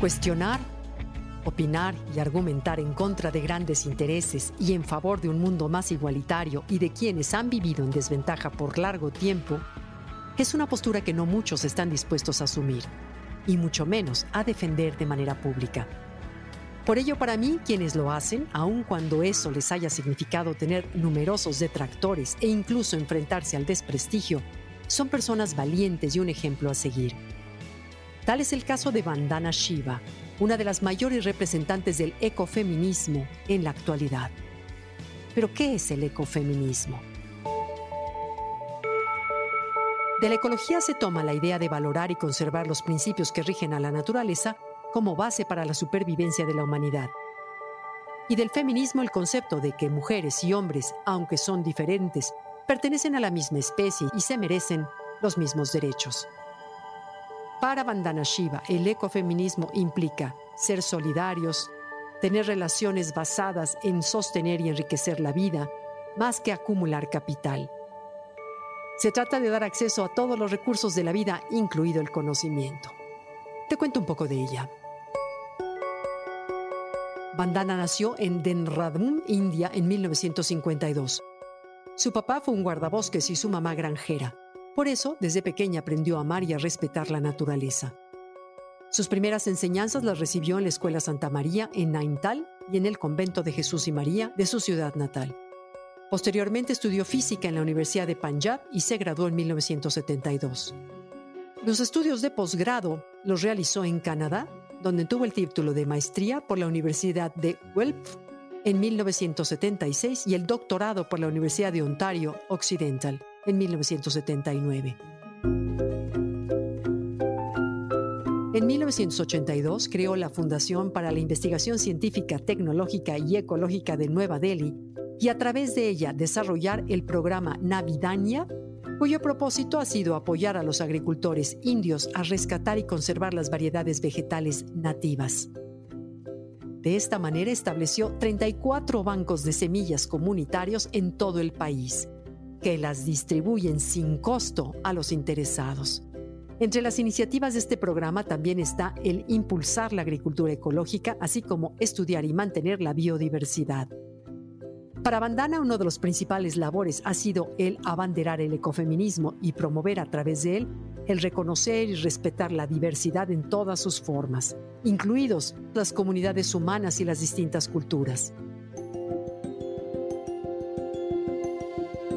Cuestionar, opinar y argumentar en contra de grandes intereses y en favor de un mundo más igualitario y de quienes han vivido en desventaja por largo tiempo es una postura que no muchos están dispuestos a asumir, y mucho menos a defender de manera pública. Por ello, para mí, quienes lo hacen, aun cuando eso les haya significado tener numerosos detractores e incluso enfrentarse al desprestigio, son personas valientes y un ejemplo a seguir. Tal es el caso de Vandana Shiva, una de las mayores representantes del ecofeminismo en la actualidad. Pero, ¿qué es el ecofeminismo? De la ecología se toma la idea de valorar y conservar los principios que rigen a la naturaleza como base para la supervivencia de la humanidad. Y del feminismo el concepto de que mujeres y hombres, aunque son diferentes, pertenecen a la misma especie y se merecen los mismos derechos. Para Vandana Shiva, el ecofeminismo implica ser solidarios, tener relaciones basadas en sostener y enriquecer la vida, más que acumular capital. Se trata de dar acceso a todos los recursos de la vida, incluido el conocimiento. Te cuento un poco de ella. Vandana nació en Denradun, India, en 1952. Su papá fue un guardabosques y su mamá granjera. Por eso, desde pequeña aprendió a amar y a respetar la naturaleza. Sus primeras enseñanzas las recibió en la Escuela Santa María en Naintal y en el Convento de Jesús y María de su ciudad natal. Posteriormente estudió física en la Universidad de Punjab y se graduó en 1972. Los estudios de posgrado los realizó en Canadá, donde tuvo el título de maestría por la Universidad de Guelph en 1976 y el doctorado por la Universidad de Ontario Occidental en 1979. En 1982 creó la Fundación para la Investigación Científica, Tecnológica y Ecológica de Nueva Delhi y a través de ella desarrollar el programa Navidania, cuyo propósito ha sido apoyar a los agricultores indios a rescatar y conservar las variedades vegetales nativas. De esta manera estableció 34 bancos de semillas comunitarios en todo el país que las distribuyen sin costo a los interesados. Entre las iniciativas de este programa también está el impulsar la agricultura ecológica, así como estudiar y mantener la biodiversidad. Para Bandana, uno de los principales labores ha sido el abanderar el ecofeminismo y promover a través de él el reconocer y respetar la diversidad en todas sus formas, incluidos las comunidades humanas y las distintas culturas.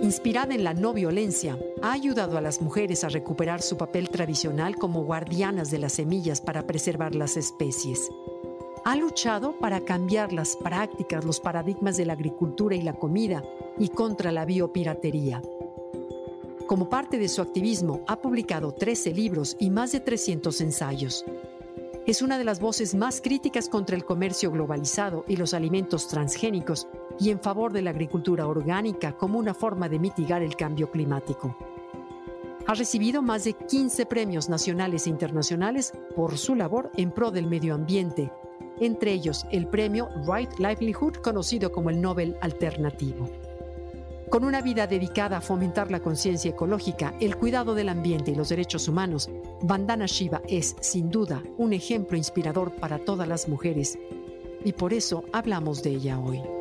inspirada en la no violencia, ha ayudado a las mujeres a recuperar su papel tradicional como guardianas de las semillas para preservar las especies. Ha luchado para cambiar las prácticas, los paradigmas de la agricultura y la comida y contra la biopiratería. Como parte de su activismo, ha publicado 13 libros y más de 300 ensayos. Es una de las voces más críticas contra el comercio globalizado y los alimentos transgénicos y en favor de la agricultura orgánica como una forma de mitigar el cambio climático. Ha recibido más de 15 premios nacionales e internacionales por su labor en pro del medio ambiente, entre ellos el premio Right Livelihood conocido como el Nobel Alternativo. Con una vida dedicada a fomentar la conciencia ecológica, el cuidado del ambiente y los derechos humanos, Vandana Shiva es, sin duda, un ejemplo inspirador para todas las mujeres y por eso hablamos de ella hoy.